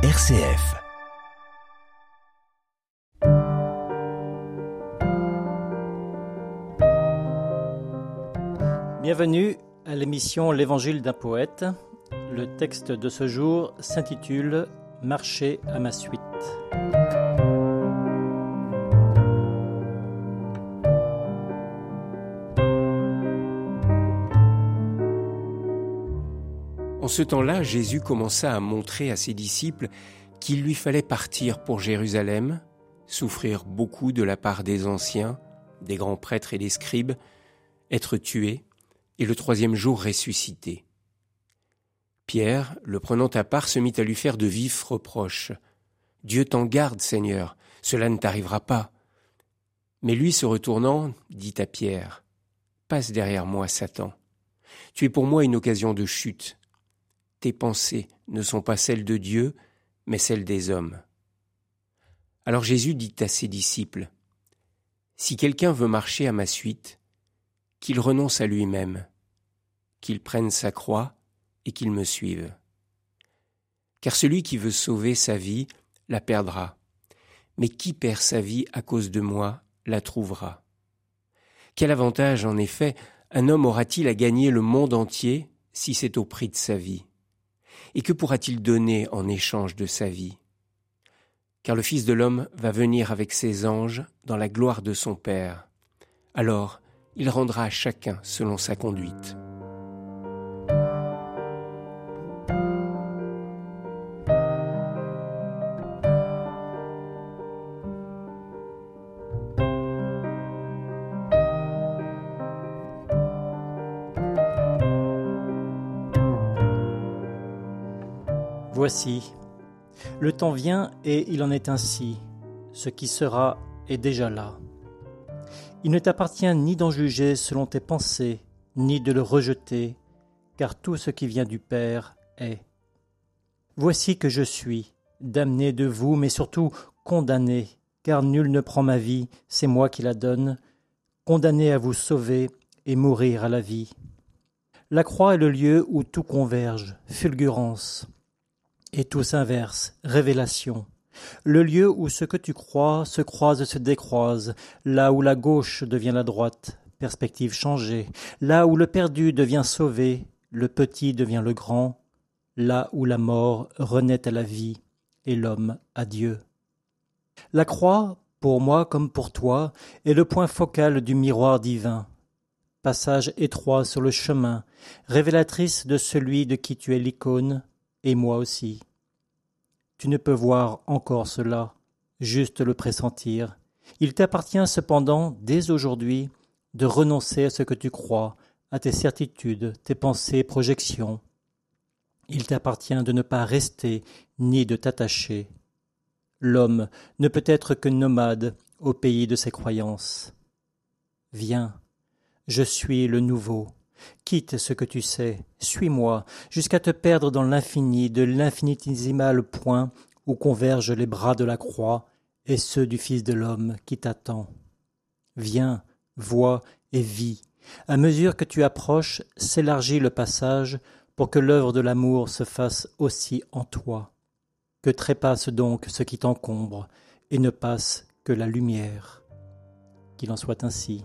RCF. Bienvenue à l'émission L'Évangile d'un poète. Le texte de ce jour s'intitule Marcher à ma suite. En ce temps-là, Jésus commença à montrer à ses disciples qu'il lui fallait partir pour Jérusalem, souffrir beaucoup de la part des anciens, des grands prêtres et des scribes, être tué, et le troisième jour ressuscité. Pierre, le prenant à part, se mit à lui faire de vifs reproches. Dieu t'en garde, Seigneur, cela ne t'arrivera pas. Mais lui, se retournant, dit à Pierre, Passe derrière moi, Satan. Tu es pour moi une occasion de chute tes pensées ne sont pas celles de Dieu, mais celles des hommes. Alors Jésus dit à ses disciples, Si quelqu'un veut marcher à ma suite, qu'il renonce à lui-même, qu'il prenne sa croix et qu'il me suive. Car celui qui veut sauver sa vie la perdra, mais qui perd sa vie à cause de moi la trouvera. Quel avantage, en effet, un homme aura-t-il à gagner le monde entier si c'est au prix de sa vie? Et que pourra-t-il donner en échange de sa vie? Car le Fils de l'homme va venir avec ses anges dans la gloire de son Père. Alors il rendra à chacun selon sa conduite. Voici, le temps vient et il en est ainsi, ce qui sera est déjà là. Il ne t'appartient ni d'en juger selon tes pensées, ni de le rejeter, car tout ce qui vient du Père est. Voici que je suis, damné de vous, mais surtout condamné, car nul ne prend ma vie, c'est moi qui la donne, condamné à vous sauver et mourir à la vie. La croix est le lieu où tout converge, fulgurance, et tout s'inverse, révélation. Le lieu où ce que tu crois se croise se décroise, là où la gauche devient la droite, perspective changée, là où le perdu devient sauvé, le petit devient le grand, là où la mort renaît à la vie et l'homme à Dieu. La croix, pour moi comme pour toi, est le point focal du miroir divin, passage étroit sur le chemin, révélatrice de celui de qui tu es l'icône, et moi aussi. Tu ne peux voir encore cela, juste le pressentir. Il t'appartient cependant, dès aujourd'hui, de renoncer à ce que tu crois, à tes certitudes, tes pensées, projections. Il t'appartient de ne pas rester ni de t'attacher. L'homme ne peut être que nomade au pays de ses croyances. Viens, je suis le nouveau, Quitte ce que tu sais, suis-moi, jusqu'à te perdre dans l'infini de l'infinitesimal point où convergent les bras de la croix et ceux du Fils de l'homme qui t'attend. Viens, vois et vis. À mesure que tu approches, s'élargit le passage pour que l'œuvre de l'amour se fasse aussi en toi. Que trépasse donc ce qui t'encombre, et ne passe que la lumière. Qu'il en soit ainsi.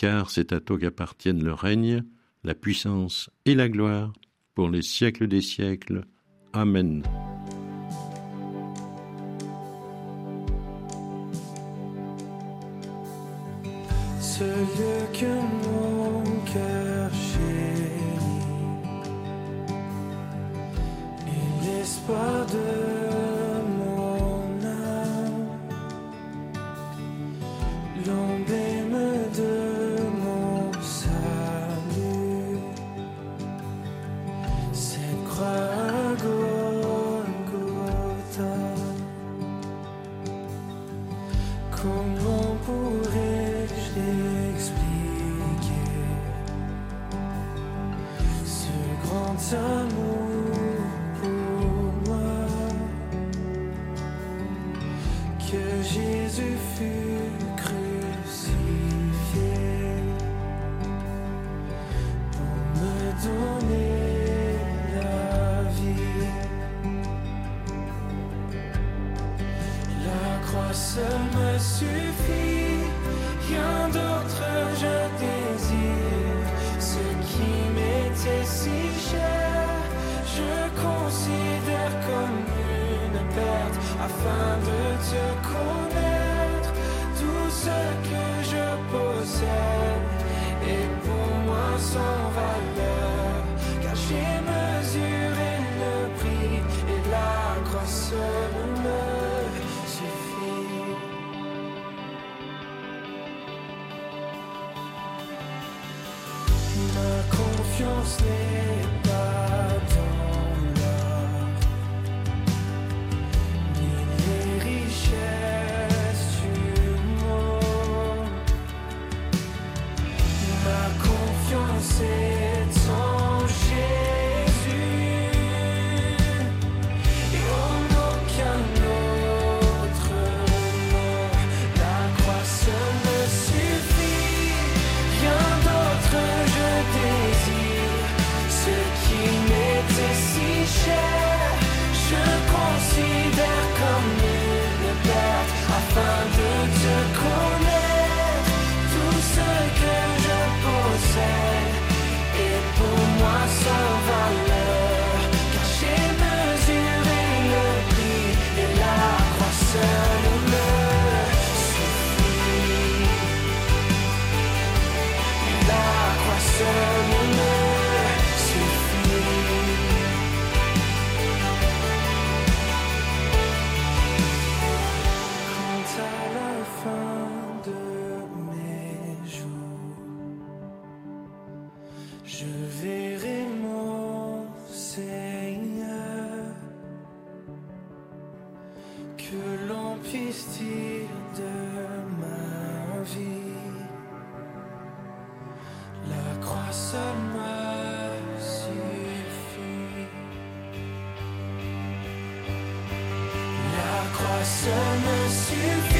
car c'est à toi qu'appartiennent le règne, la puissance et la gloire pour les siècles des siècles. Amen. Jésus fut crucifié pour me donner la vie. La croix seule me suffit, rien d'autre je désire. Ce qui m'était si cher, je considère comme une perte afin de te connaître. Ce que je possède est pour moi sans valeur, car j'ai mesuré le prix et la seule me suffit. Ma confiance n'est Je verrai mon Seigneur, que l'on puisse dire de ma vie, la croix seule me suffit. La croix me suffit.